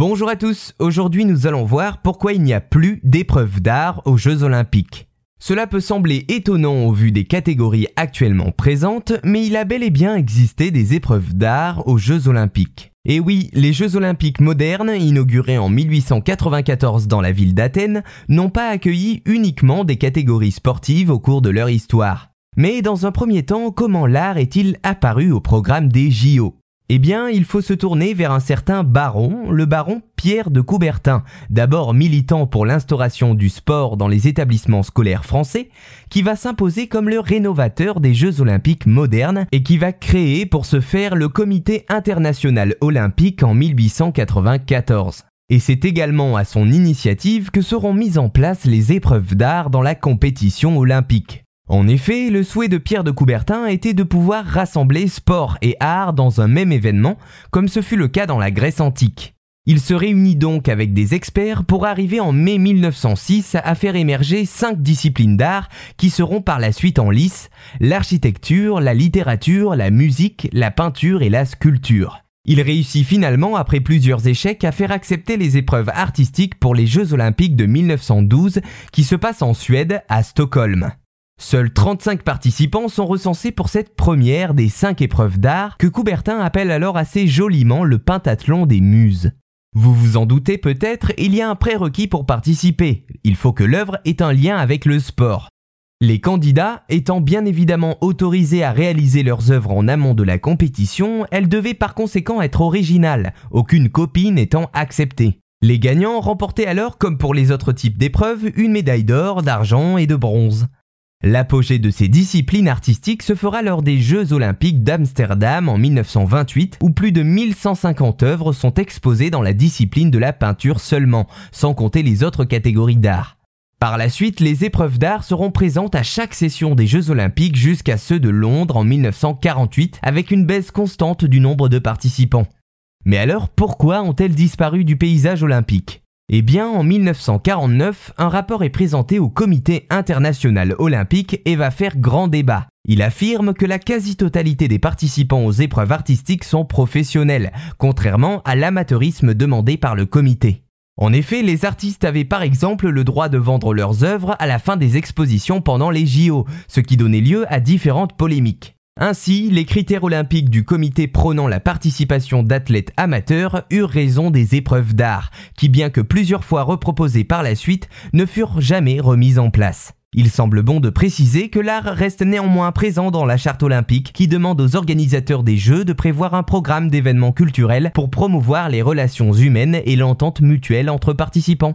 Bonjour à tous, aujourd'hui nous allons voir pourquoi il n'y a plus d'épreuves d'art aux Jeux olympiques. Cela peut sembler étonnant au vu des catégories actuellement présentes, mais il a bel et bien existé des épreuves d'art aux Jeux olympiques. Et oui, les Jeux olympiques modernes, inaugurés en 1894 dans la ville d'Athènes, n'ont pas accueilli uniquement des catégories sportives au cours de leur histoire. Mais dans un premier temps, comment l'art est-il apparu au programme des JO eh bien, il faut se tourner vers un certain baron, le baron Pierre de Coubertin, d'abord militant pour l'instauration du sport dans les établissements scolaires français, qui va s'imposer comme le rénovateur des Jeux olympiques modernes et qui va créer pour ce faire le Comité international olympique en 1894. Et c'est également à son initiative que seront mises en place les épreuves d'art dans la compétition olympique. En effet, le souhait de Pierre de Coubertin était de pouvoir rassembler sport et art dans un même événement, comme ce fut le cas dans la Grèce antique. Il se réunit donc avec des experts pour arriver en mai 1906 à faire émerger cinq disciplines d'art qui seront par la suite en lice, l'architecture, la littérature, la musique, la peinture et la sculpture. Il réussit finalement, après plusieurs échecs, à faire accepter les épreuves artistiques pour les Jeux olympiques de 1912 qui se passent en Suède, à Stockholm. Seuls 35 participants sont recensés pour cette première des 5 épreuves d'art que Coubertin appelle alors assez joliment le pentathlon des muses. Vous vous en doutez peut-être, il y a un prérequis pour participer. Il faut que l'œuvre ait un lien avec le sport. Les candidats étant bien évidemment autorisés à réaliser leurs œuvres en amont de la compétition, elles devaient par conséquent être originales, aucune copie n'étant acceptée. Les gagnants remportaient alors, comme pour les autres types d'épreuves, une médaille d'or, d'argent et de bronze. L'apogée de ces disciplines artistiques se fera lors des Jeux olympiques d'Amsterdam en 1928 où plus de 1150 œuvres sont exposées dans la discipline de la peinture seulement, sans compter les autres catégories d'art. Par la suite, les épreuves d'art seront présentes à chaque session des Jeux olympiques jusqu'à ceux de Londres en 1948 avec une baisse constante du nombre de participants. Mais alors pourquoi ont-elles disparu du paysage olympique? Eh bien, en 1949, un rapport est présenté au Comité international olympique et va faire grand débat. Il affirme que la quasi-totalité des participants aux épreuves artistiques sont professionnels, contrairement à l'amateurisme demandé par le comité. En effet, les artistes avaient par exemple le droit de vendre leurs œuvres à la fin des expositions pendant les JO, ce qui donnait lieu à différentes polémiques. Ainsi, les critères olympiques du comité prônant la participation d'athlètes amateurs eurent raison des épreuves d'art, qui bien que plusieurs fois reproposées par la suite, ne furent jamais remises en place. Il semble bon de préciser que l'art reste néanmoins présent dans la charte olympique qui demande aux organisateurs des Jeux de prévoir un programme d'événements culturels pour promouvoir les relations humaines et l'entente mutuelle entre participants.